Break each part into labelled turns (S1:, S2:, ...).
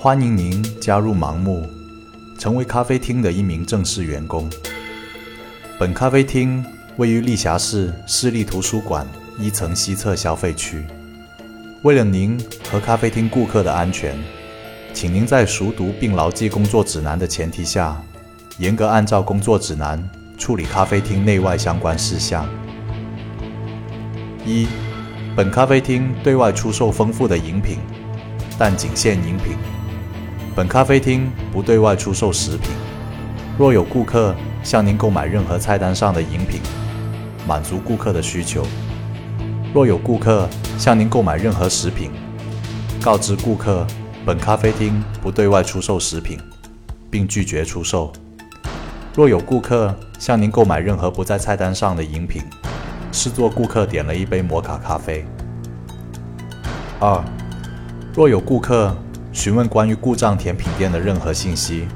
S1: 欢迎您加入盲目，成为咖啡厅的一名正式员工。本咖啡厅位于丽霞市市立图书馆一层西侧消费区。为了您和咖啡厅顾客的安全，请您在熟读并牢记工作指南的前提下，严格按照工作指南处理咖啡厅内外相关事项。一、本咖啡厅对外出售丰富的饮品，但仅限饮品。本咖啡厅不对外出售食品。若有顾客向您购买任何菜单上的饮品，满足顾客的需求；若有顾客向您购买任何食品，告知顾客本咖啡厅不对外出售食品，并拒绝出售；若有顾客向您购买任何不在菜单上的饮品，视作顾客点了一杯摩卡咖啡。二，若有顾客询问关于故障甜品店的任何信息，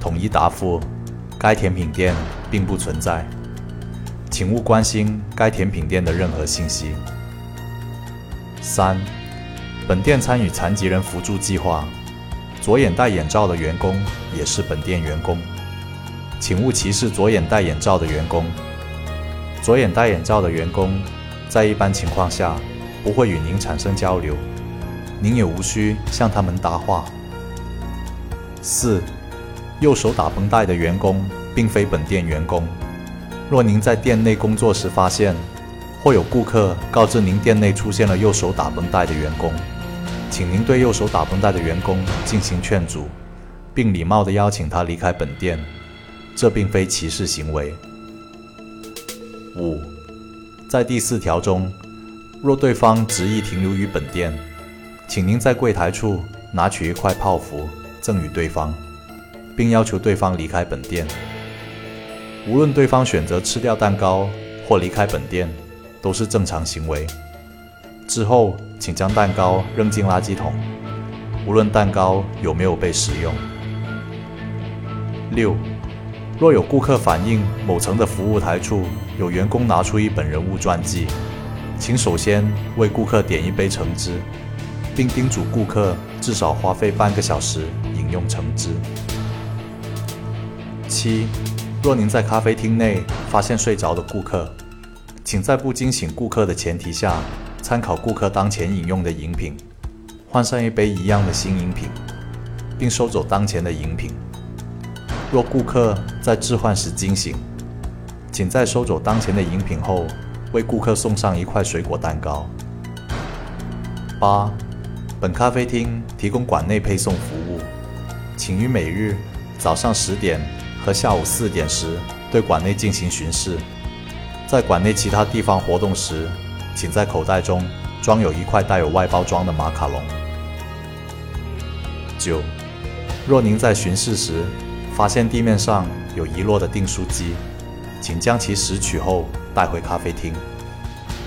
S1: 统一答复：该甜品店并不存在，请勿关心该甜品店的任何信息。三，本店参与残疾人扶助计划，左眼戴眼罩的员工也是本店员工，请勿歧视左眼戴眼罩的员工。左眼戴眼罩的员工在一般情况下不会与您产生交流。您也无需向他们搭话。四，右手打绷带的员工并非本店员工。若您在店内工作时发现，或有顾客告知您店内出现了右手打绷带的员工，请您对右手打绷带的员工进行劝阻，并礼貌地邀请他离开本店。这并非歧视行为。五，在第四条中，若对方执意停留于本店，请您在柜台处拿取一块泡芙赠与对方，并要求对方离开本店。无论对方选择吃掉蛋糕或离开本店，都是正常行为。之后，请将蛋糕扔进垃圾桶，无论蛋糕有没有被食用。六，若有顾客反映某层的服务台处有员工拿出一本人物传记，请首先为顾客点一杯橙汁。并叮嘱顾客至少花费半个小时饮用橙汁。七，若您在咖啡厅内发现睡着的顾客，请在不惊醒顾客的前提下，参考顾客当前饮用的饮品，换上一杯一样的新饮品，并收走当前的饮品。若顾客在置换时惊醒，请在收走当前的饮品后，为顾客送上一块水果蛋糕。八。本咖啡厅提供馆内配送服务，请于每日早上十点和下午四点时对馆内进行巡视。在馆内其他地方活动时，请在口袋中装有一块带有外包装的马卡龙。九，若您在巡视时发现地面上有遗落的订书机，请将其拾取后带回咖啡厅。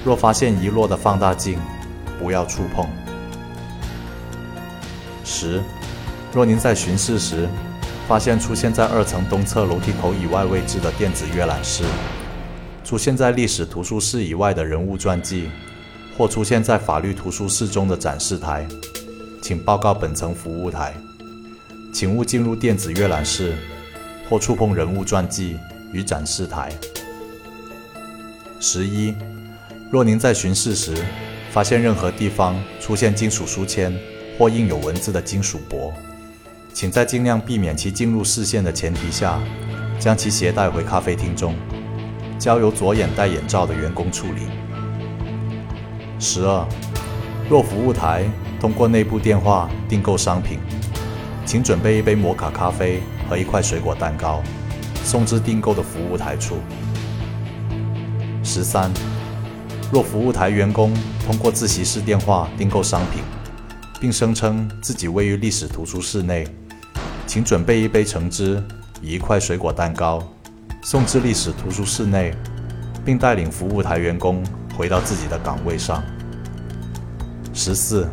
S1: 若发现遗落的放大镜，不要触碰。十，若您在巡视时发现出现在二层东侧楼梯口以外位置的电子阅览室，出现在历史图书室以外的人物传记，或出现在法律图书室中的展示台，请报告本层服务台。请勿进入电子阅览室或触碰人物传记与展示台。十一，若您在巡视时发现任何地方出现金属书签。或印有文字的金属箔，请在尽量避免其进入视线的前提下，将其携带回咖啡厅中，交由左眼戴眼罩的员工处理。十二，若服务台通过内部电话订购商品，请准备一杯摩卡咖啡和一块水果蛋糕，送至订购的服务台处。十三，若服务台员工通过自习室电话订购商品，并声称自己位于历史图书室内，请准备一杯橙汁与一块水果蛋糕，送至历史图书室内，并带领服务台员工回到自己的岗位上。十四，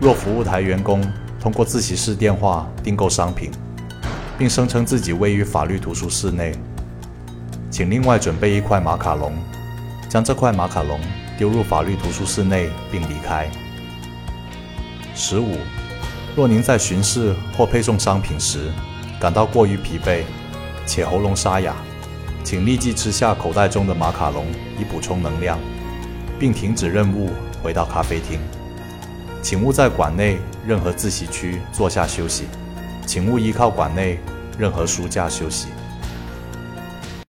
S1: 若服务台员工通过自习室电话订购商品，并声称自己位于法律图书室内，请另外准备一块马卡龙，将这块马卡龙丢入法律图书室内并离开。十五，若您在巡视或配送商品时感到过于疲惫，且喉咙沙哑，请立即吃下口袋中的马卡龙以补充能量，并停止任务回到咖啡厅。请勿在馆内任何自习区坐下休息，请勿依靠馆内任何书架休息。